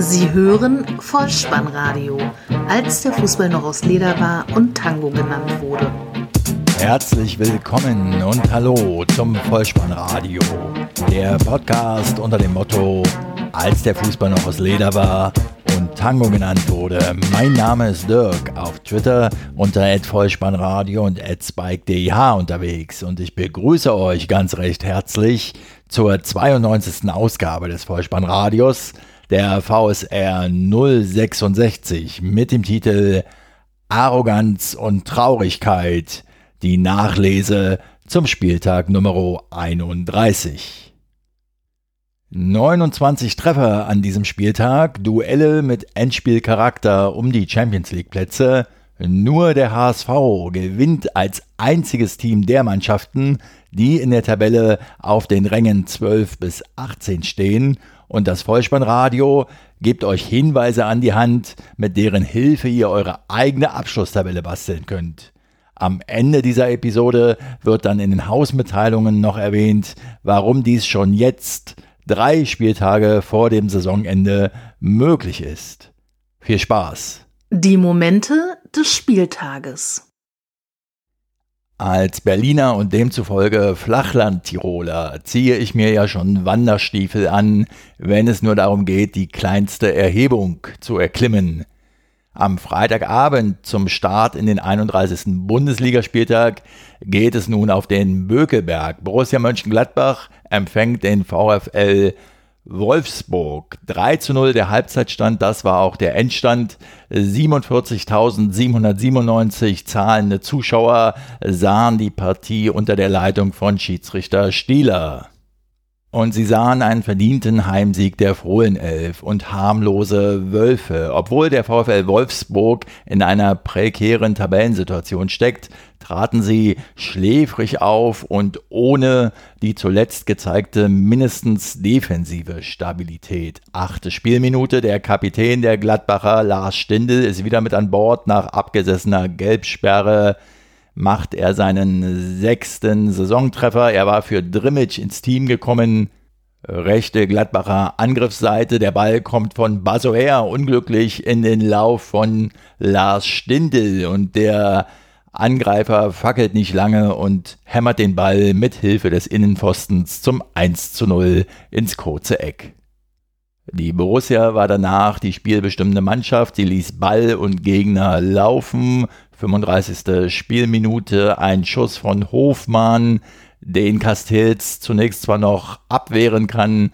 Sie hören Vollspannradio, als der Fußball noch aus Leder war und Tango genannt wurde. Herzlich willkommen und hallo zum Vollspannradio, der Podcast unter dem Motto, als der Fußball noch aus Leder war und Tango genannt wurde. Mein Name ist Dirk, auf Twitter unter @vollspannradio und @spike_dh unterwegs und ich begrüße euch ganz recht herzlich zur 92. Ausgabe des Vollspannradios, der VSR 066 mit dem Titel Arroganz und Traurigkeit, die Nachlese zum Spieltag Nummer 31. 29 Treffer an diesem Spieltag, Duelle mit Endspielcharakter um die Champions League Plätze. Nur der HSV gewinnt als einziges Team der Mannschaften die in der Tabelle auf den Rängen 12 bis 18 stehen. Und das Vollspannradio gibt euch Hinweise an die Hand, mit deren Hilfe ihr eure eigene Abschlusstabelle basteln könnt. Am Ende dieser Episode wird dann in den Hausmitteilungen noch erwähnt, warum dies schon jetzt, drei Spieltage vor dem Saisonende, möglich ist. Viel Spaß! Die Momente des Spieltages. Als Berliner und demzufolge Flachland-Tiroler ziehe ich mir ja schon Wanderstiefel an, wenn es nur darum geht, die kleinste Erhebung zu erklimmen. Am Freitagabend zum Start in den 31. Bundesligaspieltag geht es nun auf den Bökelberg. Borussia Mönchengladbach empfängt den VfL Wolfsburg 3 zu 0 der Halbzeitstand, das war auch der Endstand. 47.797 zahlende Zuschauer sahen die Partie unter der Leitung von Schiedsrichter Stieler. Und sie sahen einen verdienten Heimsieg der Fohlenelf und harmlose Wölfe. Obwohl der VfL Wolfsburg in einer prekären Tabellensituation steckt, traten sie schläfrig auf und ohne die zuletzt gezeigte mindestens defensive Stabilität. Achte Spielminute, der Kapitän der Gladbacher Lars Stindl ist wieder mit an Bord nach abgesessener Gelbsperre macht er seinen sechsten Saisontreffer. Er war für Drimmitsch ins Team gekommen. Rechte Gladbacher Angriffsseite. Der Ball kommt von Basoer unglücklich in den Lauf von Lars Stindl und der Angreifer fackelt nicht lange und hämmert den Ball mit Hilfe des Innenpfostens zum 1 zu 0 ins kurze Eck. Die Borussia war danach die spielbestimmende Mannschaft, sie ließ Ball und Gegner laufen, 35. Spielminute, ein Schuss von Hofmann, den Castells zunächst zwar noch abwehren kann,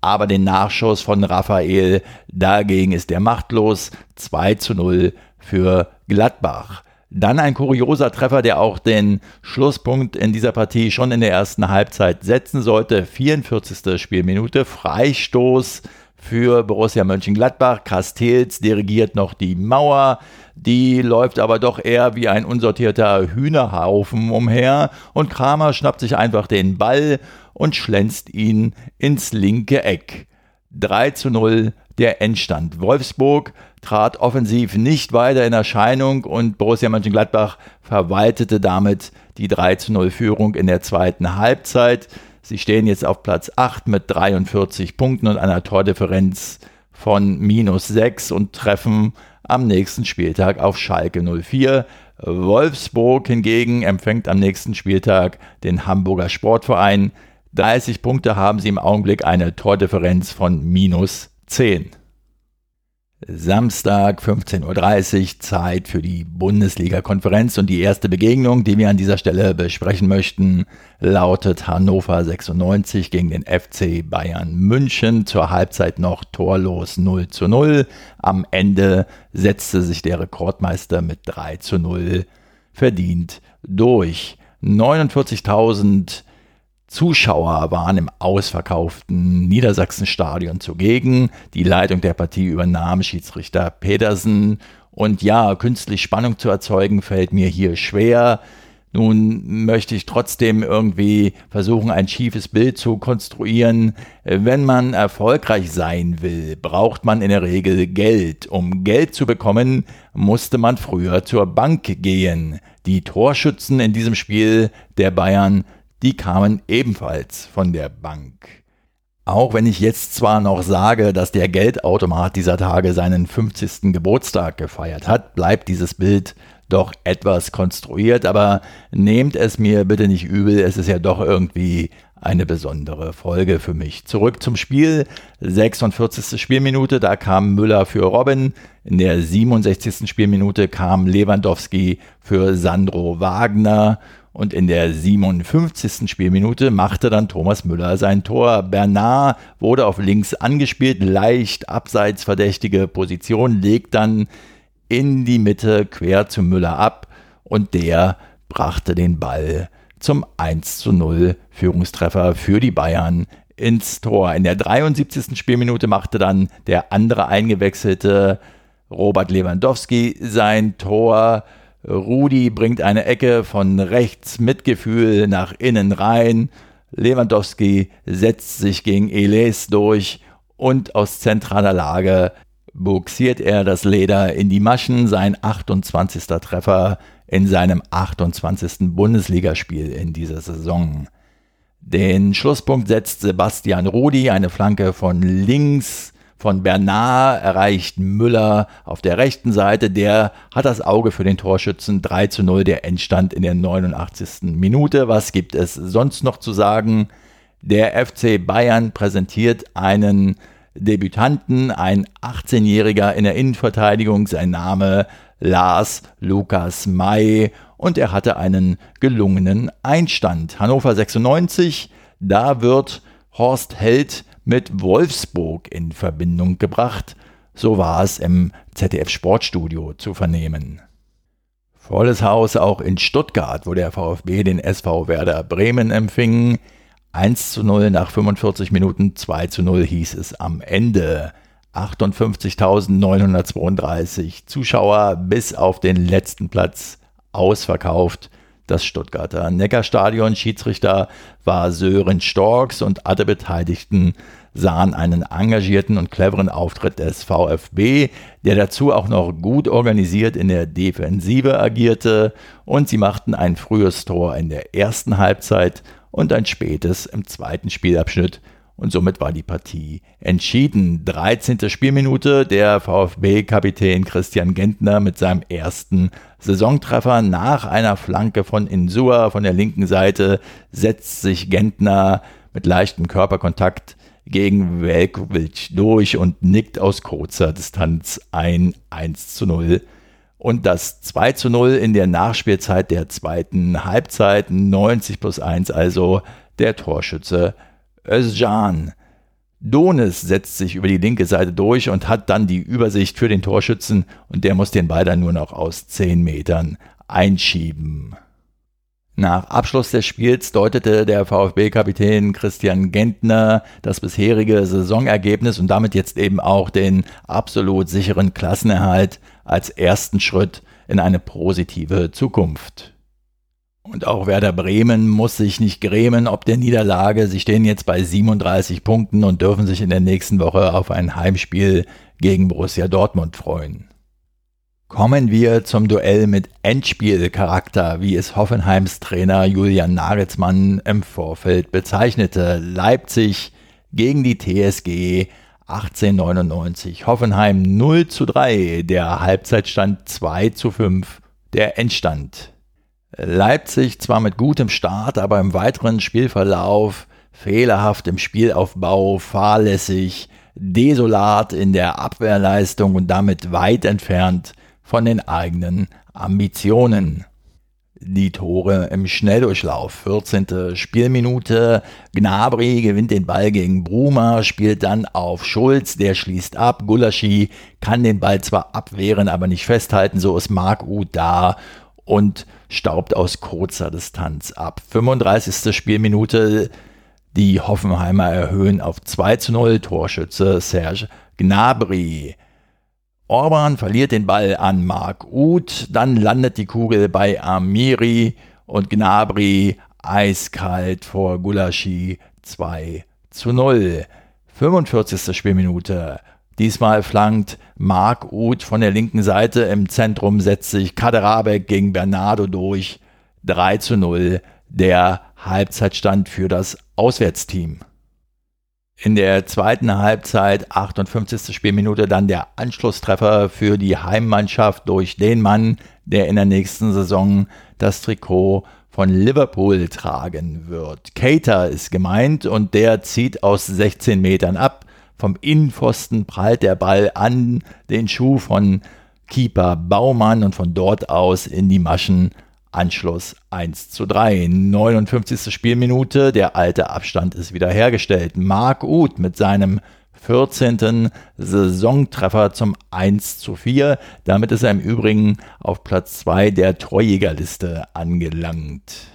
aber den Nachschuss von Raphael, dagegen ist er machtlos, 2 zu 0 für Gladbach. Dann ein kurioser Treffer, der auch den Schlusspunkt in dieser Partie schon in der ersten Halbzeit setzen sollte. 44. Spielminute, Freistoß für Borussia Mönchengladbach. Castells dirigiert noch die Mauer. Die läuft aber doch eher wie ein unsortierter Hühnerhaufen umher und Kramer schnappt sich einfach den Ball und schlänzt ihn ins linke Eck. 3 zu 0 der Endstand. Wolfsburg trat offensiv nicht weiter in Erscheinung und Borussia Mönchengladbach verwaltete damit die 3 zu 0 Führung in der zweiten Halbzeit. Sie stehen jetzt auf Platz 8 mit 43 Punkten und einer Tordifferenz von minus 6 und treffen am nächsten Spieltag auf Schalke 04. Wolfsburg hingegen empfängt am nächsten Spieltag den Hamburger Sportverein. 30 Punkte haben sie im Augenblick eine Tordifferenz von minus 10. Samstag 15.30 Uhr Zeit für die Bundesliga-Konferenz und die erste Begegnung, die wir an dieser Stelle besprechen möchten, lautet Hannover 96 gegen den FC Bayern München. Zur Halbzeit noch torlos 0 zu 0. Am Ende setzte sich der Rekordmeister mit 3 zu 0 verdient durch. 49.000 Zuschauer waren im ausverkauften Niedersachsenstadion zugegen. Die Leitung der Partie übernahm Schiedsrichter Pedersen. Und ja, künstlich Spannung zu erzeugen, fällt mir hier schwer. Nun möchte ich trotzdem irgendwie versuchen, ein schiefes Bild zu konstruieren. Wenn man erfolgreich sein will, braucht man in der Regel Geld. Um Geld zu bekommen, musste man früher zur Bank gehen. Die Torschützen in diesem Spiel der Bayern die kamen ebenfalls von der Bank. Auch wenn ich jetzt zwar noch sage, dass der Geldautomat dieser Tage seinen 50. Geburtstag gefeiert hat, bleibt dieses Bild doch etwas konstruiert, aber nehmt es mir bitte nicht übel, es ist ja doch irgendwie eine besondere Folge für mich. Zurück zum Spiel, 46. Spielminute, da kam Müller für Robin, in der 67. Spielminute kam Lewandowski für Sandro Wagner und in der 57. Spielminute machte dann Thomas Müller sein Tor. Bernard wurde auf links angespielt, leicht abseits verdächtige Position, legt dann in die Mitte quer zu Müller ab und der brachte den Ball zum 1 zu 0 Führungstreffer für die Bayern ins Tor. In der 73. Spielminute machte dann der andere eingewechselte Robert Lewandowski sein Tor. Rudi bringt eine Ecke von rechts mit Gefühl nach innen rein. Lewandowski setzt sich gegen Eles durch und aus zentraler Lage buxiert er das Leder in die Maschen, sein 28. Treffer in seinem 28. Bundesligaspiel in dieser Saison. Den Schlusspunkt setzt Sebastian Rudi, eine Flanke von links von Bernard erreicht Müller auf der rechten Seite. Der hat das Auge für den Torschützen 3 zu 0, der Endstand in der 89. Minute. Was gibt es sonst noch zu sagen? Der FC Bayern präsentiert einen Debütanten, ein 18-Jähriger in der Innenverteidigung. Sein Name Lars Lukas May und er hatte einen gelungenen Einstand. Hannover 96, da wird Horst Held mit Wolfsburg in Verbindung gebracht. So war es im ZDF Sportstudio zu vernehmen. Volles Haus auch in Stuttgart, wo der VfB den SV Werder Bremen empfing. 1 zu 0 nach 45 Minuten, 2 zu 0 hieß es am Ende. 58.932 Zuschauer bis auf den letzten Platz ausverkauft das Stuttgarter Neckarstadion. Schiedsrichter war Sören Storks und alle Beteiligten sahen einen engagierten und cleveren Auftritt des VfB, der dazu auch noch gut organisiert in der Defensive agierte und sie machten ein frühes Tor in der ersten Halbzeit und ein spätes im zweiten Spielabschnitt und somit war die Partie entschieden. 13. Spielminute, der VfB-Kapitän Christian Gentner mit seinem ersten Saisontreffer nach einer Flanke von Insua von der linken Seite setzt sich Gentner mit leichtem Körperkontakt gegen Velkovic durch und nickt aus kurzer Distanz ein 1 zu 0. Und das 2 zu 0 in der Nachspielzeit der zweiten Halbzeit, 90 plus 1 also der Torschütze Özcan. Donis setzt sich über die linke Seite durch und hat dann die Übersicht für den Torschützen und der muss den Ball dann nur noch aus 10 Metern einschieben. Nach Abschluss des Spiels deutete der VfB-Kapitän Christian Gentner das bisherige Saisonergebnis und damit jetzt eben auch den absolut sicheren Klassenerhalt als ersten Schritt in eine positive Zukunft. Und auch Werder Bremen muss sich nicht grämen ob der Niederlage. Sie stehen jetzt bei 37 Punkten und dürfen sich in der nächsten Woche auf ein Heimspiel gegen Borussia Dortmund freuen. Kommen wir zum Duell mit Endspielcharakter, wie es Hoffenheims Trainer Julian Nagelsmann im Vorfeld bezeichnete. Leipzig gegen die TSG 1899. Hoffenheim 0 zu 3, der Halbzeitstand 2 zu 5, der Endstand Leipzig zwar mit gutem Start, aber im weiteren Spielverlauf fehlerhaft im Spielaufbau, fahrlässig, desolat in der Abwehrleistung und damit weit entfernt von den eigenen Ambitionen. Die Tore im Schnelldurchlauf. 14. Spielminute. Gnabry gewinnt den Ball gegen Bruma, spielt dann auf Schulz, der schließt ab. Gulaschi kann den Ball zwar abwehren, aber nicht festhalten. So ist Marc Uth da und staubt aus kurzer Distanz ab. 35. Spielminute, die Hoffenheimer erhöhen auf 2 zu 0, Torschütze Serge Gnabry. Orban verliert den Ball an Marc Uth, dann landet die Kugel bei Amiri und Gnabry eiskalt vor Gulaschi 2 zu 0. 45. Spielminute. Diesmal flankt Marc Uth von der linken Seite. Im Zentrum setzt sich Kaderabek gegen Bernardo durch. 3 zu 0 der Halbzeitstand für das Auswärtsteam. In der zweiten Halbzeit, 58. Spielminute, dann der Anschlusstreffer für die Heimmannschaft durch den Mann, der in der nächsten Saison das Trikot von Liverpool tragen wird. Cater ist gemeint und der zieht aus 16 Metern ab. Vom Innenpfosten prallt der Ball an den Schuh von Keeper Baumann und von dort aus in die Maschen. Anschluss 1 zu 3. 59. Spielminute, der alte Abstand ist wiederhergestellt. Marc Uth mit seinem 14. Saisontreffer zum 1 zu 4. Damit ist er im Übrigen auf Platz 2 der Torjägerliste angelangt.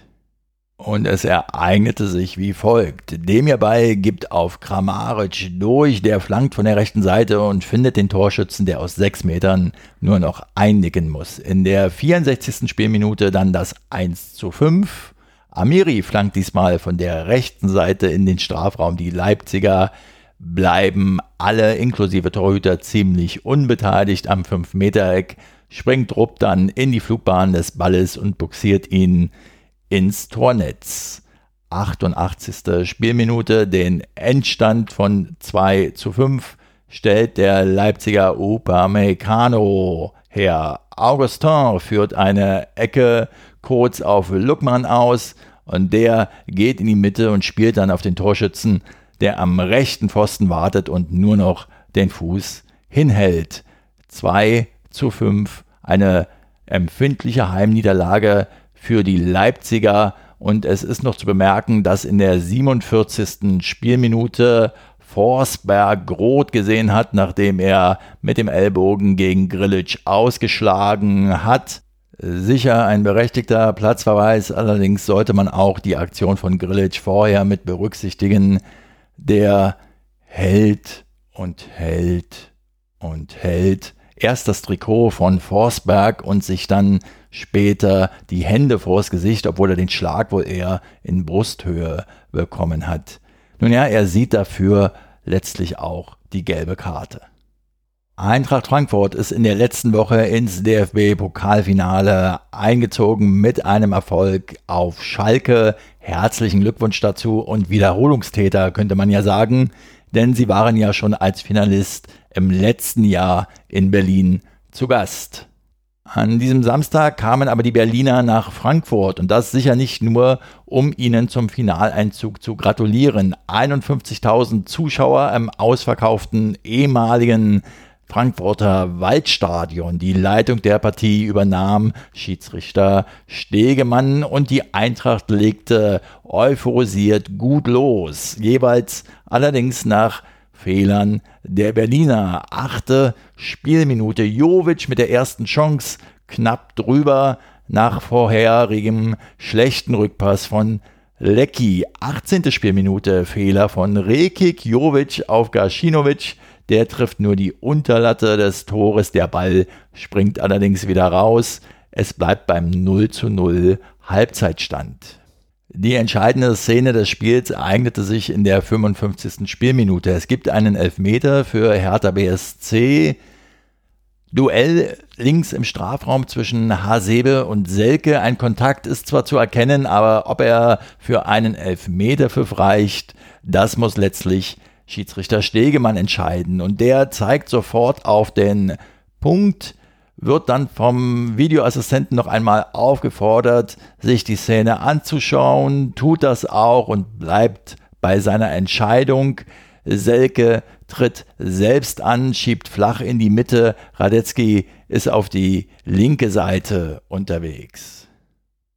Und es ereignete sich wie folgt. Demirbay gibt auf Kramaric durch, der flankt von der rechten Seite und findet den Torschützen, der aus sechs Metern nur noch einnicken muss. In der 64. Spielminute dann das 1 zu 5. Amiri flankt diesmal von der rechten Seite in den Strafraum. Die Leipziger bleiben alle inklusive Torhüter ziemlich unbeteiligt am 5-Meter-Eck, springt Rupp dann in die Flugbahn des Balles und buxiert ihn ins Tornetz. 88. Spielminute, den Endstand von 2 zu 5 stellt der Leipziger Upamecano her. Augustin führt eine Ecke kurz auf Luckmann aus und der geht in die Mitte und spielt dann auf den Torschützen, der am rechten Pfosten wartet und nur noch den Fuß hinhält. 2 zu 5, eine empfindliche Heimniederlage für die Leipziger. Und es ist noch zu bemerken, dass in der 47. Spielminute Forsberg rot gesehen hat, nachdem er mit dem Ellbogen gegen Grillitsch ausgeschlagen hat. Sicher ein berechtigter Platzverweis, allerdings sollte man auch die Aktion von Grillitsch vorher mit berücksichtigen. Der hält und hält und hält erst das Trikot von Forsberg und sich dann später die Hände vors Gesicht, obwohl er den Schlag wohl eher in Brusthöhe bekommen hat. Nun ja, er sieht dafür letztlich auch die gelbe Karte. Eintracht Frankfurt ist in der letzten Woche ins DFB-Pokalfinale eingezogen mit einem Erfolg auf Schalke. Herzlichen Glückwunsch dazu und Wiederholungstäter könnte man ja sagen, denn sie waren ja schon als Finalist im letzten Jahr in Berlin zu Gast. An diesem Samstag kamen aber die Berliner nach Frankfurt und das sicher nicht nur, um ihnen zum Finaleinzug zu gratulieren. 51.000 Zuschauer im ausverkauften ehemaligen Frankfurter Waldstadion. Die Leitung der Partie übernahm Schiedsrichter Stegemann und die Eintracht legte euphorisiert gut los. Jeweils allerdings nach Fehlern der Berliner. Achte Spielminute. Jovic mit der ersten Chance knapp drüber nach vorherigem schlechten Rückpass von Lecky. 18. Spielminute. Fehler von Rekik. Jovic auf Gaschinovic. Der trifft nur die Unterlatte des Tores. Der Ball springt allerdings wieder raus. Es bleibt beim 0 zu 0 Halbzeitstand. Die entscheidende Szene des Spiels ereignete sich in der 55. Spielminute. Es gibt einen Elfmeter für Hertha BSC. Duell links im Strafraum zwischen Hasebe und Selke. Ein Kontakt ist zwar zu erkennen, aber ob er für einen Elfmeterpfiff reicht, das muss letztlich Schiedsrichter Stegemann entscheiden. Und der zeigt sofort auf den Punkt, wird dann vom Videoassistenten noch einmal aufgefordert, sich die Szene anzuschauen, tut das auch und bleibt bei seiner Entscheidung. Selke tritt selbst an, schiebt flach in die Mitte. Radetzky ist auf die linke Seite unterwegs.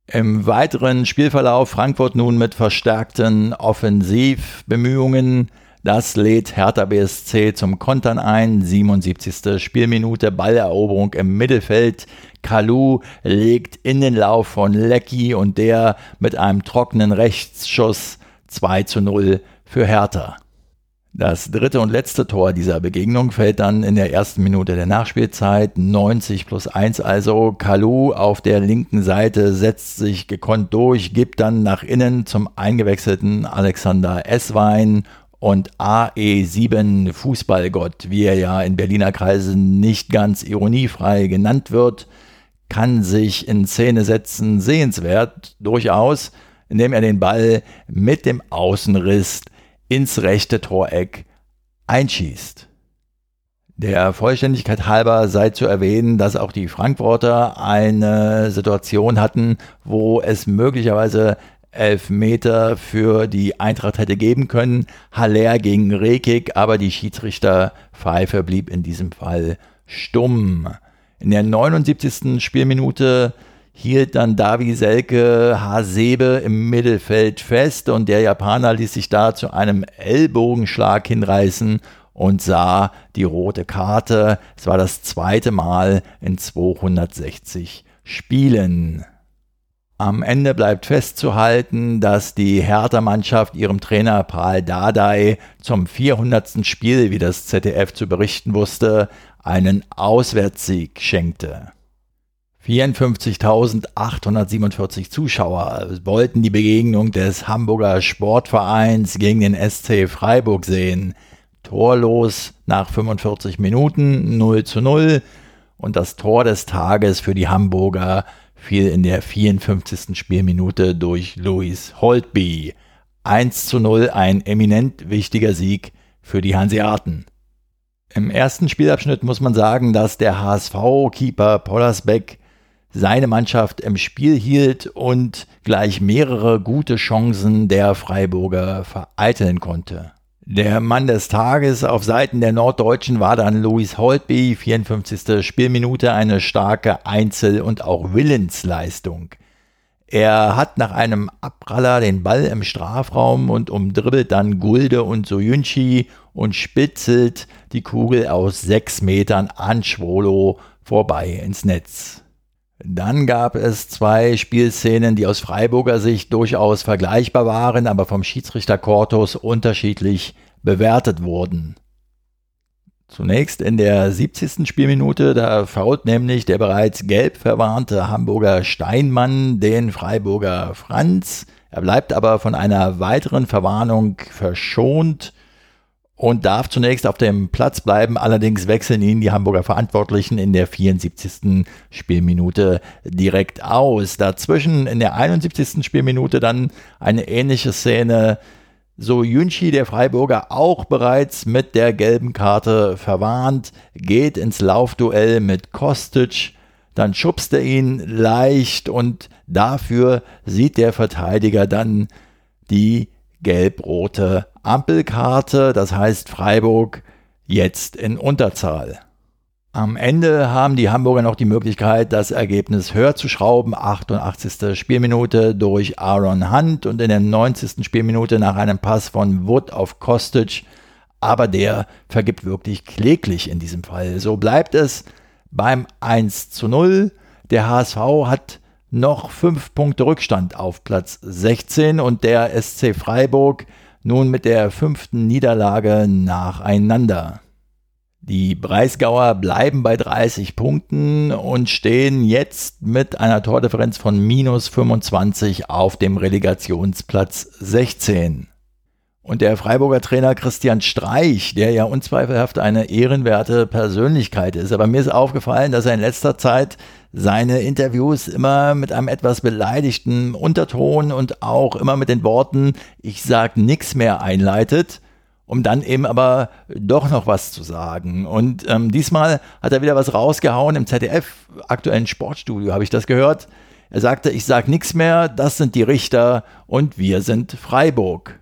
Im weiteren Spielverlauf Frankfurt nun mit verstärkten Offensivbemühungen. Das lädt Hertha BSC zum Kontern ein. 77. Spielminute, Balleroberung im Mittelfeld. Kalu legt in den Lauf von Lecky und der mit einem trockenen Rechtsschuss 2 zu 0 für Hertha. Das dritte und letzte Tor dieser Begegnung fällt dann in der ersten Minute der Nachspielzeit. 90 plus 1 also. Kalu auf der linken Seite setzt sich gekonnt durch, gibt dann nach innen zum eingewechselten Alexander Esswein und AE7 Fußballgott, wie er ja in Berliner Kreisen nicht ganz ironiefrei genannt wird, kann sich in Szene setzen, sehenswert durchaus, indem er den Ball mit dem Außenriss ins rechte Toreck einschießt. Der Vollständigkeit halber sei zu erwähnen, dass auch die Frankfurter eine Situation hatten, wo es möglicherweise elf Meter für die Eintracht hätte geben können. Haller gegen Rekik, aber die Schiedsrichterpfeife blieb in diesem Fall stumm. In der 79. Spielminute hielt dann Davi Selke Hasebe im Mittelfeld fest und der Japaner ließ sich da zu einem Ellbogenschlag hinreißen und sah die rote Karte. Es war das zweite Mal in 260 Spielen. Am Ende bleibt festzuhalten, dass die Hertha-Mannschaft ihrem Trainer Paul Dardai zum 400. Spiel, wie das ZDF zu berichten wusste, einen Auswärtssieg schenkte. 54.847 Zuschauer wollten die Begegnung des Hamburger Sportvereins gegen den SC Freiburg sehen. Torlos nach 45 Minuten 0 zu 0 und das Tor des Tages für die Hamburger fiel in der 54. Spielminute durch Louis Holtby. 1 zu 0 ein eminent wichtiger Sieg für die Hanseaten. Im ersten Spielabschnitt muss man sagen, dass der HSV-Keeper Pollersbeck seine Mannschaft im Spiel hielt und gleich mehrere gute Chancen der Freiburger vereiteln konnte. Der Mann des Tages auf Seiten der Norddeutschen war dann Louis Holtby, 54. Spielminute, eine starke Einzel- und auch Willensleistung. Er hat nach einem Abpraller den Ball im Strafraum und umdribbelt dann Gulde und Soyunchi und spitzelt die Kugel aus sechs Metern an Schwolo vorbei ins Netz. Dann gab es zwei Spielszenen, die aus Freiburger Sicht durchaus vergleichbar waren, aber vom Schiedsrichter Cortus unterschiedlich bewertet wurden. Zunächst in der 70. Spielminute, da fault nämlich der bereits gelb verwarnte Hamburger Steinmann den Freiburger Franz. Er bleibt aber von einer weiteren Verwarnung verschont und darf zunächst auf dem Platz bleiben. Allerdings wechseln ihn die Hamburger Verantwortlichen in der 74. Spielminute direkt aus. Dazwischen in der 71. Spielminute dann eine ähnliche Szene. So Jünchi, der Freiburger, auch bereits mit der gelben Karte verwarnt, geht ins Laufduell mit Kostic. Dann schubst er ihn leicht und dafür sieht der Verteidiger dann die gelb-rote Ampelkarte, das heißt Freiburg jetzt in Unterzahl. Am Ende haben die Hamburger noch die Möglichkeit, das Ergebnis höher zu schrauben. 88. Spielminute durch Aaron Hunt und in der 90. Spielminute nach einem Pass von Wood auf Kostic. Aber der vergibt wirklich kläglich in diesem Fall. So bleibt es beim 1 zu 0. Der HSV hat noch fünf Punkte Rückstand auf Platz 16 und der SC Freiburg nun mit der fünften Niederlage nacheinander. Die Breisgauer bleiben bei 30 Punkten und stehen jetzt mit einer Tordifferenz von minus 25 auf dem Relegationsplatz 16. Und der Freiburger Trainer Christian Streich, der ja unzweifelhaft eine ehrenwerte Persönlichkeit ist, aber mir ist aufgefallen, dass er in letzter Zeit seine Interviews immer mit einem etwas beleidigten Unterton und auch immer mit den Worten Ich sag nix mehr einleitet, um dann eben aber doch noch was zu sagen. Und ähm, diesmal hat er wieder was rausgehauen im ZDF, aktuellen Sportstudio, habe ich das gehört. Er sagte, ich sag nix mehr, das sind die Richter und wir sind Freiburg.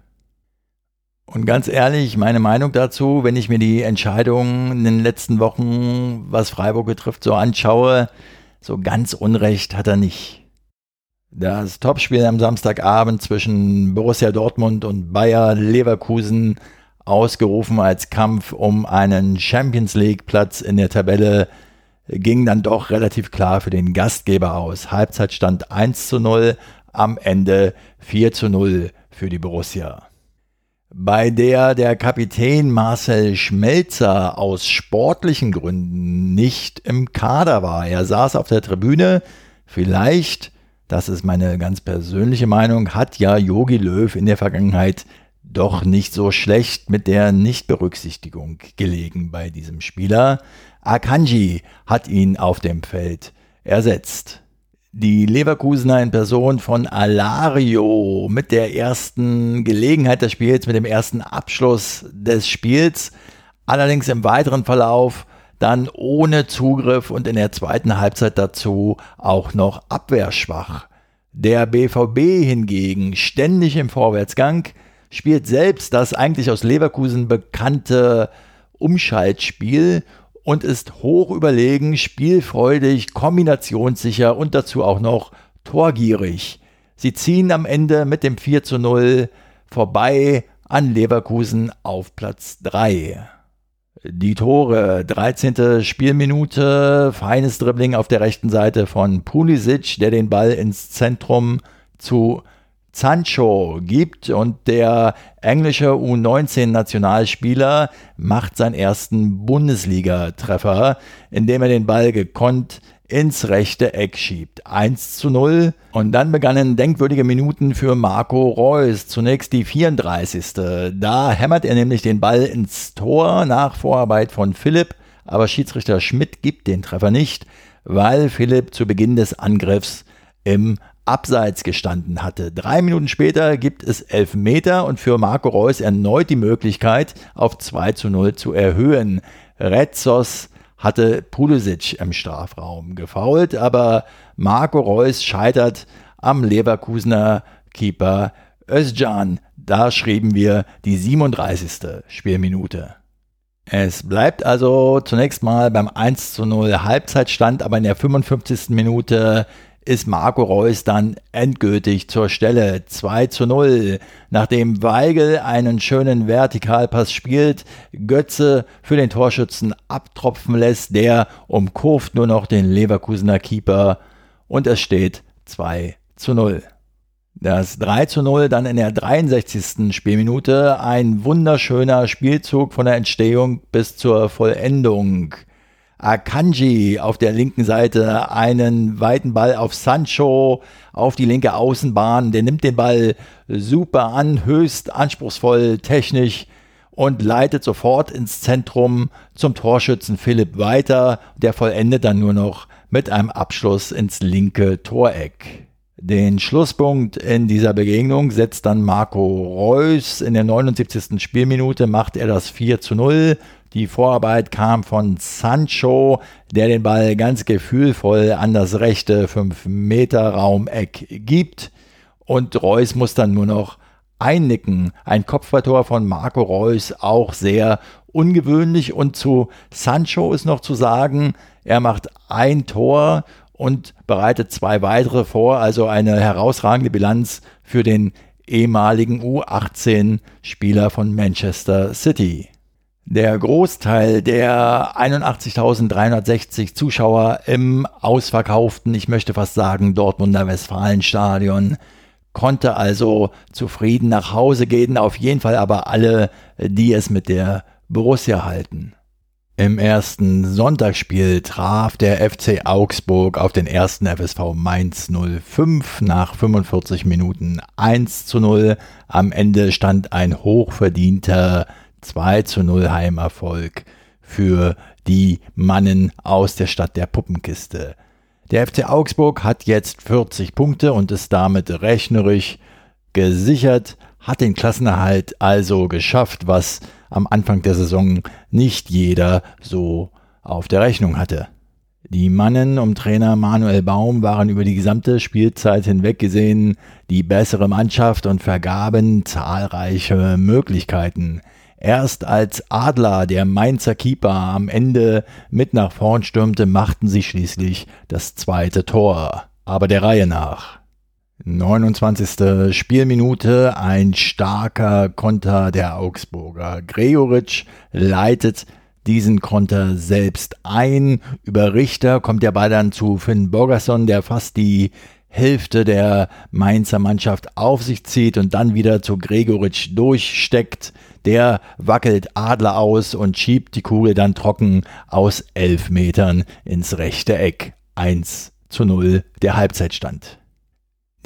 Und ganz ehrlich, meine Meinung dazu, wenn ich mir die Entscheidungen in den letzten Wochen, was Freiburg betrifft, so anschaue, so ganz Unrecht hat er nicht. Das Topspiel am Samstagabend zwischen Borussia Dortmund und Bayer Leverkusen, ausgerufen als Kampf um einen Champions League Platz in der Tabelle, ging dann doch relativ klar für den Gastgeber aus. Halbzeitstand 1 zu 0, am Ende 4 zu 0 für die Borussia bei der der Kapitän Marcel Schmelzer aus sportlichen Gründen nicht im Kader war. Er saß auf der Tribüne. Vielleicht, das ist meine ganz persönliche Meinung, hat ja Yogi Löw in der Vergangenheit doch nicht so schlecht mit der Nichtberücksichtigung gelegen bei diesem Spieler. Akanji hat ihn auf dem Feld ersetzt. Die Leverkusener in Person von Alario mit der ersten Gelegenheit des Spiels, mit dem ersten Abschluss des Spiels, allerdings im weiteren Verlauf dann ohne Zugriff und in der zweiten Halbzeit dazu auch noch abwehrschwach. Der BVB hingegen ständig im Vorwärtsgang, spielt selbst das eigentlich aus Leverkusen bekannte Umschaltspiel und ist hoch überlegen, spielfreudig, kombinationssicher und dazu auch noch torgierig. Sie ziehen am Ende mit dem 4 zu 0 vorbei an Leverkusen auf Platz 3. Die Tore, 13. Spielminute, feines Dribbling auf der rechten Seite von Pulisic, der den Ball ins Zentrum zu Sancho gibt und der englische U19-Nationalspieler macht seinen ersten Bundesliga-Treffer, indem er den Ball gekonnt ins rechte Eck schiebt. 1 zu 0. Und dann begannen denkwürdige Minuten für Marco Reus. Zunächst die 34. Da hämmert er nämlich den Ball ins Tor nach Vorarbeit von Philipp, aber Schiedsrichter Schmidt gibt den Treffer nicht, weil Philipp zu Beginn des Angriffs im Abseits gestanden hatte. Drei Minuten später gibt es elf Meter und für Marco Reus erneut die Möglichkeit, auf 2 zu 0 zu erhöhen. Retzos hatte Pulisic im Strafraum gefault, aber Marco Reus scheitert am Leverkusener Keeper Özcan. Da schrieben wir die 37. Spielminute. Es bleibt also zunächst mal beim 1 zu 0 Halbzeitstand, aber in der 55. Minute ist Marco Reus dann endgültig zur Stelle 2 zu 0. Nachdem Weigel einen schönen Vertikalpass spielt, Götze für den Torschützen abtropfen lässt, der umkurft nur noch den Leverkusener Keeper und es steht 2 zu 0. Das 3 zu 0 dann in der 63. Spielminute, ein wunderschöner Spielzug von der Entstehung bis zur Vollendung. Akanji auf der linken Seite einen weiten Ball auf Sancho auf die linke Außenbahn. Der nimmt den Ball super an, höchst anspruchsvoll, technisch und leitet sofort ins Zentrum zum Torschützen Philipp weiter. Der vollendet dann nur noch mit einem Abschluss ins linke Toreck. Den Schlusspunkt in dieser Begegnung setzt dann Marco Reus. In der 79. Spielminute macht er das 4 zu 0. Die Vorarbeit kam von Sancho, der den Ball ganz gefühlvoll an das rechte 5-Meter-Raumeck gibt. Und Reus muss dann nur noch einnicken. Ein Kopfballtor von Marco Reus, auch sehr ungewöhnlich. Und zu Sancho ist noch zu sagen, er macht ein Tor und bereitet zwei weitere vor. Also eine herausragende Bilanz für den ehemaligen U18-Spieler von Manchester City. Der Großteil der 81.360 Zuschauer im ausverkauften, ich möchte fast sagen, Dortmunder Westfalenstadion konnte also zufrieden nach Hause gehen, auf jeden Fall aber alle, die es mit der Borussia halten. Im ersten Sonntagsspiel traf der FC Augsburg auf den ersten FSV Mainz 05 nach 45 Minuten 1 zu 0. Am Ende stand ein hochverdienter 2 zu 0 Heimerfolg für die Mannen aus der Stadt der Puppenkiste. Der FC Augsburg hat jetzt 40 Punkte und ist damit rechnerisch gesichert, hat den Klassenerhalt also geschafft, was am Anfang der Saison nicht jeder so auf der Rechnung hatte. Die Mannen um Trainer Manuel Baum waren über die gesamte Spielzeit hinweg gesehen die bessere Mannschaft und vergaben zahlreiche Möglichkeiten. Erst als Adler, der Mainzer Keeper, am Ende mit nach vorn stürmte, machten sie schließlich das zweite Tor. Aber der Reihe nach. 29. Spielminute, ein starker Konter der Augsburger. Gregoritsch leitet diesen Konter selbst ein. Über Richter kommt der Ball dann zu Finn Borgerson, der fast die Hälfte der Mainzer Mannschaft auf sich zieht und dann wieder zu Gregoritsch durchsteckt. Der wackelt Adler aus und schiebt die Kugel dann trocken aus elf Metern ins rechte Eck. 1 zu 0 der Halbzeitstand.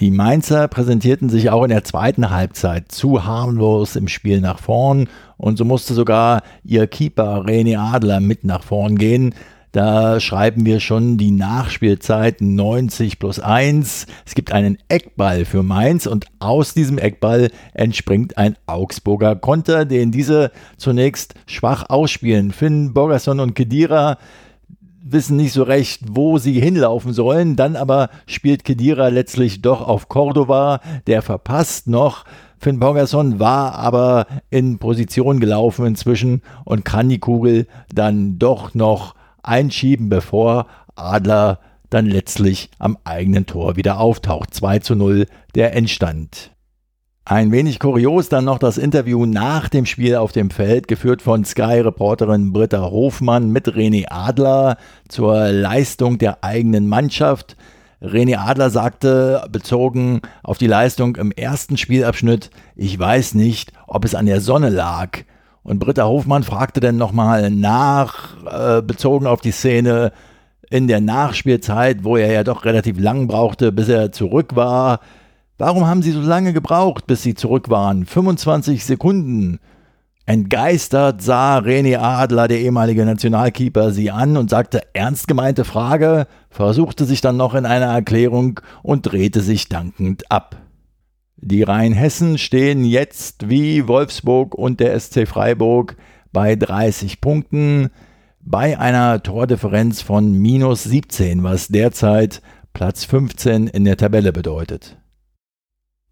Die Mainzer präsentierten sich auch in der zweiten Halbzeit zu harmlos im Spiel nach vorn und so musste sogar ihr Keeper René Adler mit nach vorn gehen. Da schreiben wir schon die Nachspielzeit 90 plus 1. Es gibt einen Eckball für Mainz und aus diesem Eckball entspringt ein Augsburger Konter, den diese zunächst schwach ausspielen. Finn, Borgerson und Kedira wissen nicht so recht, wo sie hinlaufen sollen. Dann aber spielt Kedira letztlich doch auf Cordova. Der verpasst noch. Finn Borgerson war aber in Position gelaufen inzwischen und kann die Kugel dann doch noch einschieben, bevor Adler dann letztlich am eigenen Tor wieder auftaucht. 2 zu 0 der Endstand. Ein wenig kurios dann noch das Interview nach dem Spiel auf dem Feld, geführt von Sky-Reporterin Britta Hofmann mit René Adler zur Leistung der eigenen Mannschaft. René Adler sagte, bezogen auf die Leistung im ersten Spielabschnitt, ich weiß nicht, ob es an der Sonne lag. Und Britta Hofmann fragte dann nochmal nach, äh, bezogen auf die Szene in der Nachspielzeit, wo er ja doch relativ lang brauchte, bis er zurück war. Warum haben Sie so lange gebraucht, bis Sie zurück waren? 25 Sekunden. Entgeistert sah René Adler, der ehemalige Nationalkeeper, sie an und sagte ernst gemeinte Frage, versuchte sich dann noch in einer Erklärung und drehte sich dankend ab. Die Rheinhessen stehen jetzt wie Wolfsburg und der SC Freiburg bei 30 Punkten, bei einer Tordifferenz von minus 17, was derzeit Platz 15 in der Tabelle bedeutet.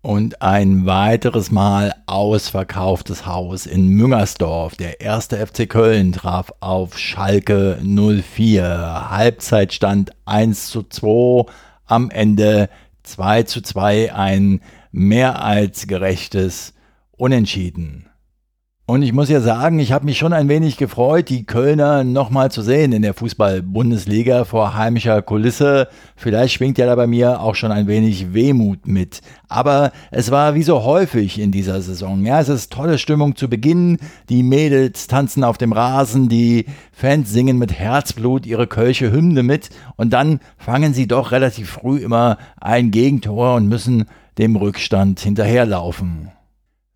Und ein weiteres Mal ausverkauftes Haus in Müngersdorf. Der erste FC Köln traf auf Schalke 04. Halbzeitstand 1 zu 2. Am Ende 2 zu 2. Ein mehr als gerechtes Unentschieden. Und ich muss ja sagen, ich habe mich schon ein wenig gefreut, die Kölner nochmal zu sehen in der Fußball-Bundesliga vor heimischer Kulisse. Vielleicht schwingt ja da bei mir auch schon ein wenig Wehmut mit. Aber es war wie so häufig in dieser Saison. Ja, es ist tolle Stimmung zu Beginn. Die Mädels tanzen auf dem Rasen, die Fans singen mit Herzblut ihre Kölsche Hymne mit. Und dann fangen sie doch relativ früh immer ein Gegentor und müssen dem Rückstand hinterherlaufen.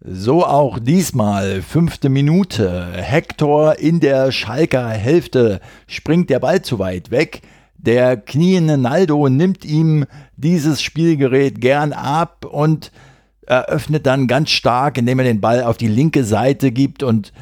So auch diesmal, fünfte Minute. Hector in der Schalker Hälfte springt der Ball zu weit weg. Der kniende Naldo nimmt ihm dieses Spielgerät gern ab und eröffnet dann ganz stark, indem er den Ball auf die linke Seite gibt und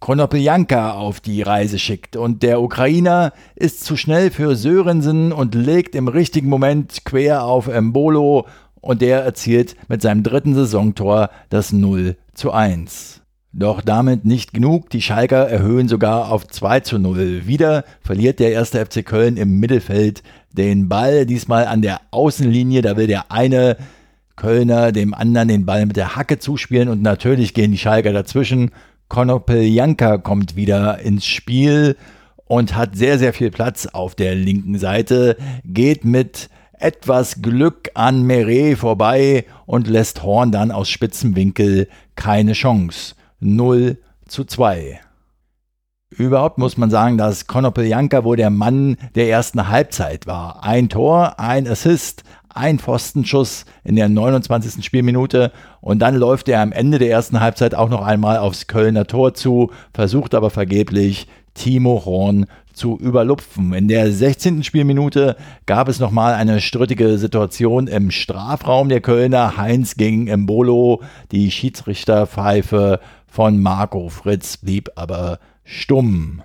Konopeljanka auf die Reise schickt. Und der Ukrainer ist zu schnell für Sörensen und legt im richtigen Moment quer auf Embolo und der erzielt mit seinem dritten Saisontor das 0 zu 1. Doch damit nicht genug, die Schalker erhöhen sogar auf 2 zu 0. Wieder verliert der erste FC Köln im Mittelfeld den Ball, diesmal an der Außenlinie, da will der eine Kölner dem anderen den Ball mit der Hacke zuspielen und natürlich gehen die Schalker dazwischen. Konopeljanka kommt wieder ins Spiel und hat sehr, sehr viel Platz auf der linken Seite, geht mit etwas Glück an Meret vorbei und lässt Horn dann aus spitzem Winkel keine Chance. 0 zu 2. Überhaupt muss man sagen, dass Konopeljanka wohl der Mann der ersten Halbzeit war. Ein Tor, ein Assist, ein Pfostenschuss in der 29. Spielminute und dann läuft er am Ende der ersten Halbzeit auch noch einmal aufs Kölner Tor zu, versucht aber vergeblich Timo Horn zu überlupfen. In der 16. Spielminute gab es nochmal eine strittige Situation im Strafraum der Kölner. Heinz gegen Embolo. Die Schiedsrichterpfeife von Marco Fritz blieb aber stumm.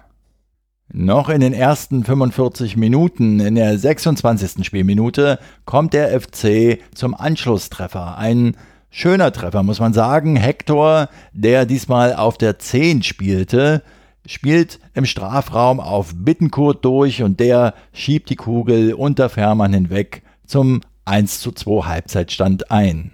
Noch in den ersten 45 Minuten, in der 26. Spielminute, kommt der FC zum Anschlusstreffer. Ein schöner Treffer, muss man sagen. Hector, der diesmal auf der 10 spielte, spielt im Strafraum auf Bittenkurt durch und der schiebt die Kugel unter Fährmann hinweg zum 1 zu 2 Halbzeitstand ein.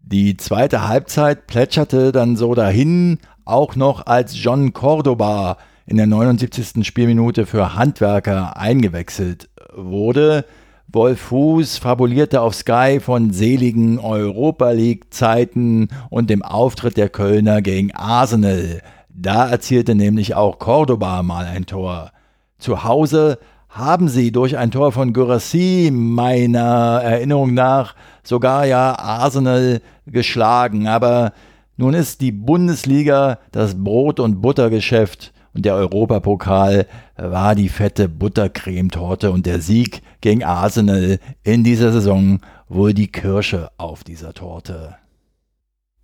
Die zweite Halbzeit plätscherte dann so dahin, auch noch als John Cordoba in der 79. Spielminute für Handwerker eingewechselt wurde. Wolf Fuß fabulierte auf Sky von seligen Europa League Zeiten und dem Auftritt der Kölner gegen Arsenal. Da erzielte nämlich auch Cordoba mal ein Tor. Zu Hause haben sie durch ein Tor von Gurassi meiner Erinnerung nach sogar ja Arsenal geschlagen. Aber nun ist die Bundesliga das Brot- und Buttergeschäft und der Europapokal war die fette Buttercremetorte und der Sieg gegen Arsenal in dieser Saison wohl die Kirsche auf dieser Torte.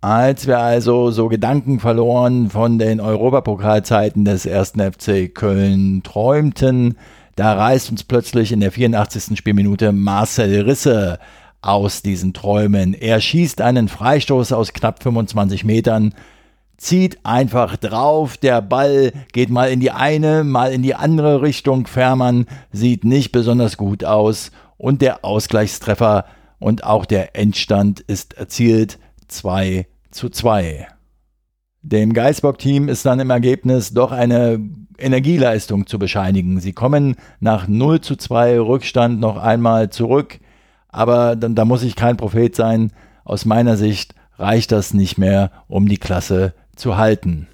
Als wir also so Gedanken verloren von den Europapokalzeiten des ersten FC Köln träumten, da reißt uns plötzlich in der 84. Spielminute Marcel Risse aus diesen Träumen. Er schießt einen Freistoß aus knapp 25 Metern, zieht einfach drauf, der Ball geht mal in die eine, mal in die andere Richtung. Fährmann sieht nicht besonders gut aus und der Ausgleichstreffer und auch der Endstand ist erzielt 2 zu 2. Dem Geisbock-Team ist dann im Ergebnis doch eine Energieleistung zu bescheinigen. Sie kommen nach 0 zu 2 Rückstand noch einmal zurück, aber dann, da muss ich kein Prophet sein. Aus meiner Sicht reicht das nicht mehr, um die Klasse zu halten.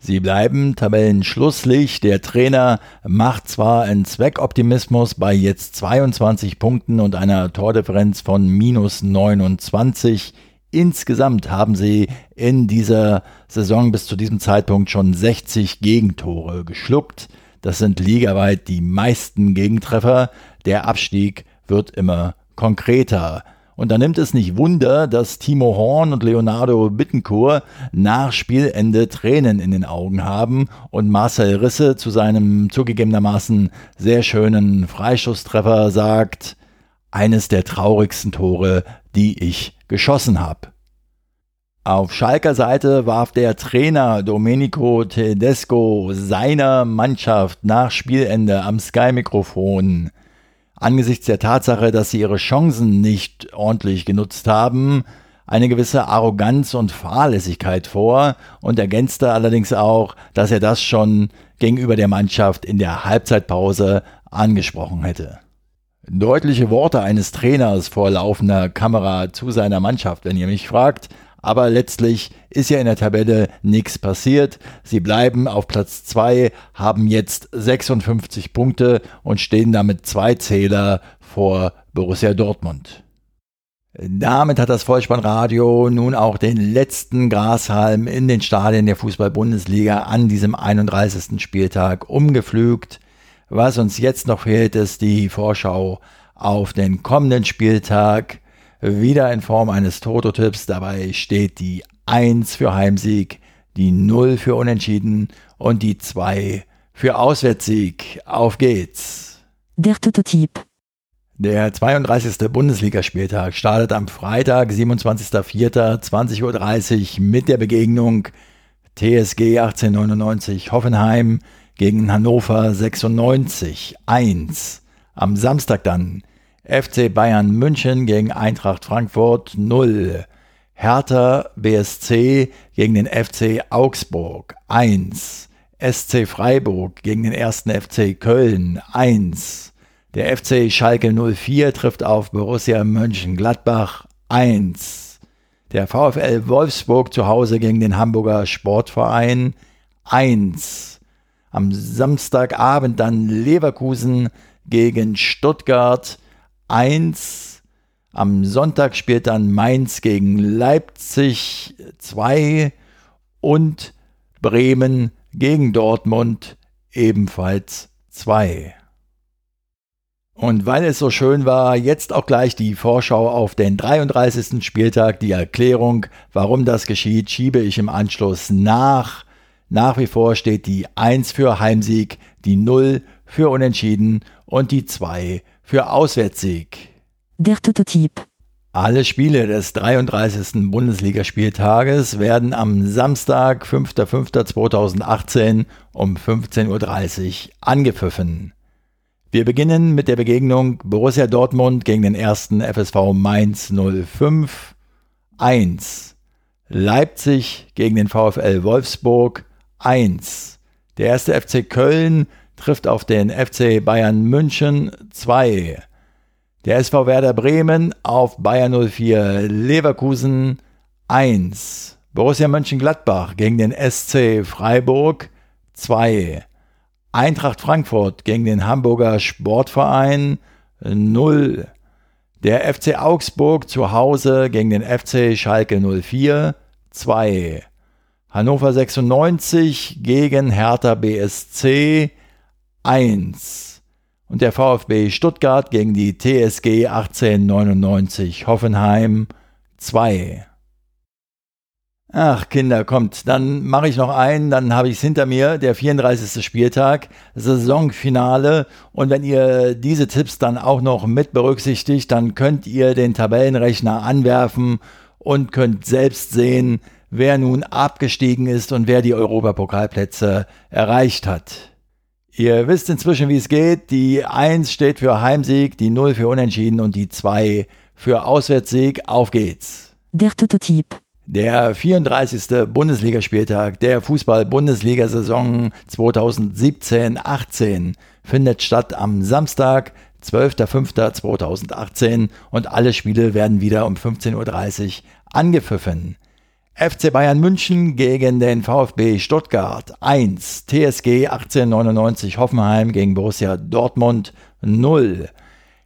Sie bleiben Tabellenschlusslich. Der Trainer macht zwar einen Zweckoptimismus bei jetzt 22 Punkten und einer Tordifferenz von minus 29. Insgesamt haben sie in dieser Saison bis zu diesem Zeitpunkt schon 60 Gegentore geschluckt. Das sind ligaweit die meisten Gegentreffer. Der Abstieg wird immer konkreter. Und da nimmt es nicht Wunder, dass Timo Horn und Leonardo Bittencourt nach Spielende Tränen in den Augen haben und Marcel Risse zu seinem zugegebenermaßen sehr schönen Freischusstreffer sagt, eines der traurigsten Tore, die ich geschossen habe. Auf Schalker Seite warf der Trainer Domenico Tedesco seiner Mannschaft nach Spielende am Sky-Mikrofon angesichts der Tatsache, dass sie ihre Chancen nicht ordentlich genutzt haben, eine gewisse Arroganz und Fahrlässigkeit vor und ergänzte allerdings auch, dass er das schon gegenüber der Mannschaft in der Halbzeitpause angesprochen hätte. Deutliche Worte eines Trainers vor laufender Kamera zu seiner Mannschaft, wenn ihr mich fragt, aber letztlich ist ja in der Tabelle nichts passiert. Sie bleiben auf Platz 2, haben jetzt 56 Punkte und stehen damit zwei Zähler vor Borussia Dortmund. Damit hat das Vollspannradio nun auch den letzten Grashalm in den Stadien der Fußball-Bundesliga an diesem 31. Spieltag umgepflügt. Was uns jetzt noch fehlt, ist die Vorschau auf den kommenden Spieltag wieder in Form eines Toto-Tipps. Dabei steht die 1 für Heimsieg, die 0 für Unentschieden und die 2 für Auswärtssieg. Auf geht's. Der Toto-Tipp. Der 32. Bundesligaspieltag startet am Freitag, 27.04.20.30 Uhr mit der Begegnung TSG 1899 Hoffenheim gegen Hannover 96 1. Am Samstag dann FC Bayern München gegen Eintracht Frankfurt 0. Hertha BSC gegen den FC Augsburg 1. SC Freiburg gegen den 1. FC Köln 1. Der FC Schalke 04 trifft auf Borussia Mönchengladbach 1. Der VfL Wolfsburg zu Hause gegen den Hamburger Sportverein 1. Am Samstagabend dann Leverkusen gegen Stuttgart 1. Am Sonntag spielt dann Mainz gegen Leipzig 2 und Bremen gegen Dortmund ebenfalls 2. Und weil es so schön war, jetzt auch gleich die Vorschau auf den 33. Spieltag. Die Erklärung, warum das geschieht, schiebe ich im Anschluss nach. Nach wie vor steht die 1 für Heimsieg, die 0 für Unentschieden und die 2 für Auswärtssieg. Der Tototyp. Alle Spiele des 33. Bundesligaspieltages werden am Samstag, 5.5.2018 um 15.30 Uhr angepfiffen. Wir beginnen mit der Begegnung Borussia Dortmund gegen den ersten FSV Mainz 05 1. Leipzig gegen den VfL Wolfsburg 1. Der erste FC Köln trifft auf den FC Bayern München 2. Der SV Werder Bremen auf Bayern 04 Leverkusen 1. Borussia Mönchengladbach gegen den SC Freiburg 2. Eintracht Frankfurt gegen den Hamburger Sportverein 0. Der FC Augsburg zu Hause gegen den FC Schalke 04 2. Hannover 96 gegen Hertha BSC 1 und der VfB Stuttgart gegen die TSG 1899 Hoffenheim 2. Ach Kinder, kommt, dann mache ich noch einen, dann habe ich es hinter mir, der 34. Spieltag, Saisonfinale. Und wenn ihr diese Tipps dann auch noch mit berücksichtigt, dann könnt ihr den Tabellenrechner anwerfen und könnt selbst sehen, wer nun abgestiegen ist und wer die Europapokalplätze erreicht hat. Ihr wisst inzwischen, wie es geht. Die 1 steht für Heimsieg, die 0 für Unentschieden und die 2 für Auswärtssieg. Auf geht's. Der Tototyp. Der 34. Bundesligaspieltag der Fußball-Bundesliga-Saison 2017-18 findet statt am Samstag, 12.05.2018 und alle Spiele werden wieder um 15.30 Uhr angepfiffen. FC Bayern München gegen den VfB Stuttgart. 1, TSG 1899 Hoffenheim gegen Borussia Dortmund 0,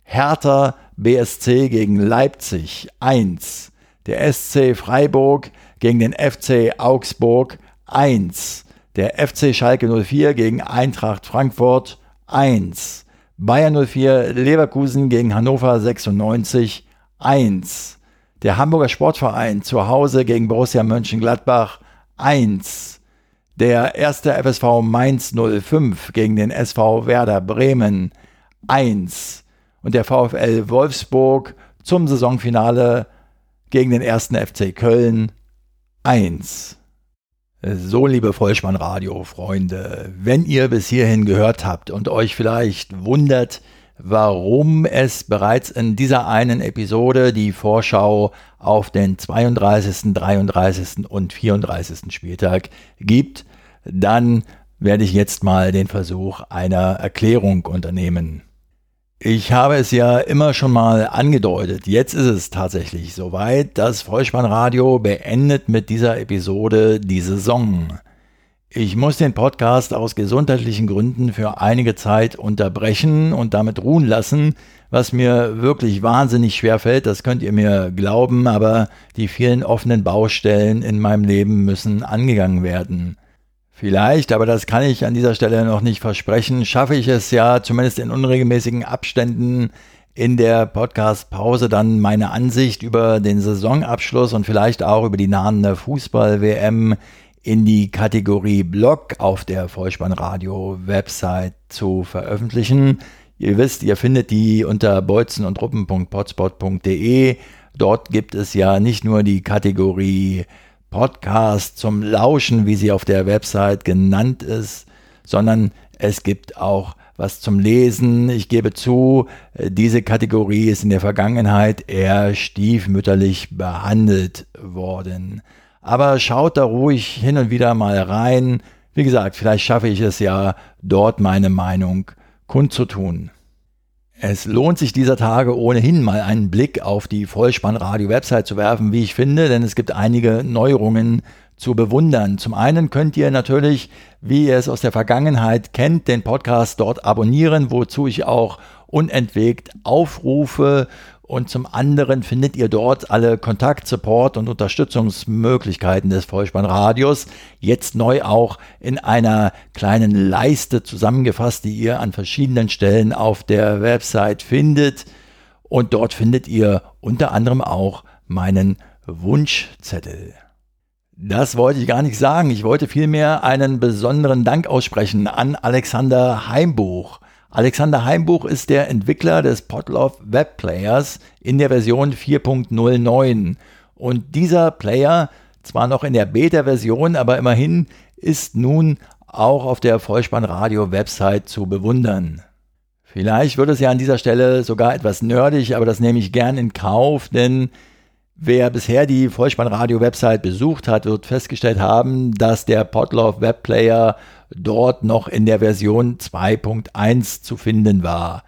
Hertha BSC gegen Leipzig 1, der SC Freiburg gegen den FC Augsburg 1, der FC Schalke 04 gegen Eintracht Frankfurt 1, Bayern 04 Leverkusen gegen Hannover 96 1, der Hamburger Sportverein zu Hause gegen Borussia Mönchengladbach 1, der erste FSV Mainz 05 gegen den SV Werder Bremen 1 und der VfL Wolfsburg zum Saisonfinale gegen den ersten FC Köln 1. So, liebe Vollspann-Radio-Freunde, wenn ihr bis hierhin gehört habt und euch vielleicht wundert, warum es bereits in dieser einen Episode die Vorschau auf den 32., 33. und 34. Spieltag gibt, dann werde ich jetzt mal den Versuch einer Erklärung unternehmen. Ich habe es ja immer schon mal angedeutet. Jetzt ist es tatsächlich soweit. Das Vollspannradio beendet mit dieser Episode die Saison. Ich muss den Podcast aus gesundheitlichen Gründen für einige Zeit unterbrechen und damit ruhen lassen, was mir wirklich wahnsinnig schwer fällt, das könnt ihr mir glauben, aber die vielen offenen Baustellen in meinem Leben müssen angegangen werden. Vielleicht, aber das kann ich an dieser Stelle noch nicht versprechen, schaffe ich es ja zumindest in unregelmäßigen Abständen in der Podcast-Pause dann meine Ansicht über den Saisonabschluss und vielleicht auch über die nahende Fußball-WM in die Kategorie Blog auf der Vollspannradio-Website zu veröffentlichen. Ihr wisst, ihr findet die unter bolzen und Dort gibt es ja nicht nur die Kategorie Podcast zum Lauschen, wie sie auf der Website genannt ist, sondern es gibt auch was zum Lesen. Ich gebe zu, äh, diese Kategorie ist in der Vergangenheit eher stiefmütterlich behandelt worden. Aber schaut da ruhig hin und wieder mal rein. Wie gesagt, vielleicht schaffe ich es ja, dort meine Meinung kundzutun. Es lohnt sich dieser Tage ohnehin mal einen Blick auf die Vollspannradio-Website zu werfen, wie ich finde, denn es gibt einige Neuerungen zu bewundern. Zum einen könnt ihr natürlich, wie ihr es aus der Vergangenheit kennt, den Podcast dort abonnieren, wozu ich auch unentwegt aufrufe und zum anderen findet ihr dort alle Kontakt, Support und Unterstützungsmöglichkeiten des Vollspannradios. Jetzt neu auch in einer kleinen Leiste zusammengefasst, die ihr an verschiedenen Stellen auf der Website findet. Und dort findet ihr unter anderem auch meinen Wunschzettel. Das wollte ich gar nicht sagen. Ich wollte vielmehr einen besonderen Dank aussprechen an Alexander Heimbuch. Alexander Heimbuch ist der Entwickler des Podlove Web Players in der Version 4.09. Und dieser Player, zwar noch in der Beta-Version, aber immerhin ist nun auch auf der Vollspannradio-Website zu bewundern. Vielleicht wird es ja an dieser Stelle sogar etwas nerdig, aber das nehme ich gern in Kauf, denn wer bisher die Vollspannradio-Website besucht hat, wird festgestellt haben, dass der Podlove Web Player dort noch in der Version 2.1 zu finden war.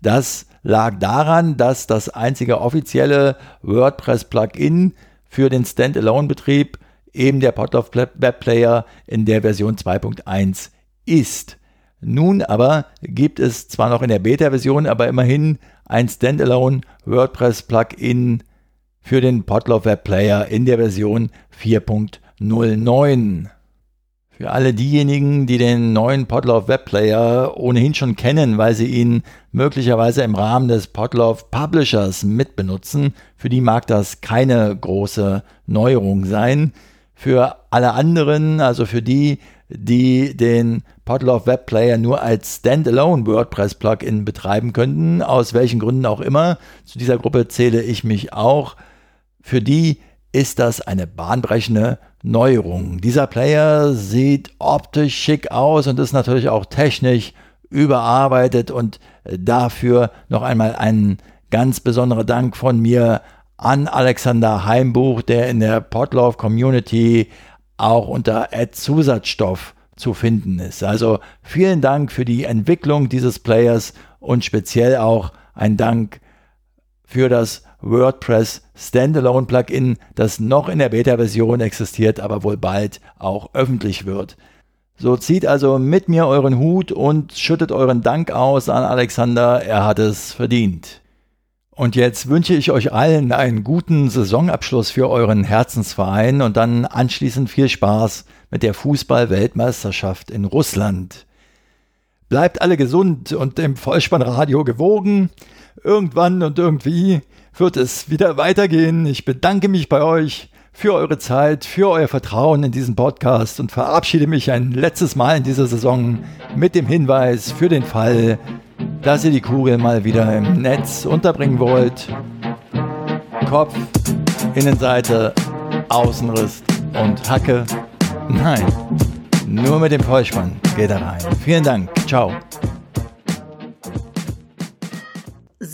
Das lag daran, dass das einzige offizielle WordPress-Plugin für den Standalone-Betrieb eben der Podlove Web Player in der Version 2.1 ist. Nun aber gibt es zwar noch in der Beta-Version, aber immerhin ein Standalone WordPress-Plugin für den Podlove Web Player in der Version 4.0. 09. Für alle diejenigen, die den neuen Podlove Webplayer ohnehin schon kennen, weil sie ihn möglicherweise im Rahmen des Podlove Publishers mitbenutzen, für die mag das keine große Neuerung sein. Für alle anderen, also für die, die den Podlove Webplayer nur als Standalone WordPress Plugin betreiben könnten, aus welchen Gründen auch immer, zu dieser Gruppe zähle ich mich auch. Für die ist das eine bahnbrechende Neuerung. Dieser Player sieht optisch schick aus und ist natürlich auch technisch überarbeitet und dafür noch einmal ein ganz besonderer Dank von mir an Alexander Heimbuch, der in der Podlove Community auch unter Add Zusatzstoff zu finden ist. Also vielen Dank für die Entwicklung dieses Players und speziell auch ein Dank für das WordPress Standalone Plugin, das noch in der Beta-Version existiert, aber wohl bald auch öffentlich wird. So zieht also mit mir euren Hut und schüttet euren Dank aus an Alexander, er hat es verdient. Und jetzt wünsche ich euch allen einen guten Saisonabschluss für euren Herzensverein und dann anschließend viel Spaß mit der Fußball-Weltmeisterschaft in Russland. Bleibt alle gesund und dem Vollspannradio gewogen. Irgendwann und irgendwie wird es wieder weitergehen. Ich bedanke mich bei euch für eure Zeit, für euer Vertrauen in diesen Podcast und verabschiede mich ein letztes Mal in dieser Saison mit dem Hinweis für den Fall, dass ihr die Kugel mal wieder im Netz unterbringen wollt. Kopf, Innenseite, Außenriss und Hacke. Nein, nur mit dem Vollspann geht er rein. Vielen Dank. Ciao.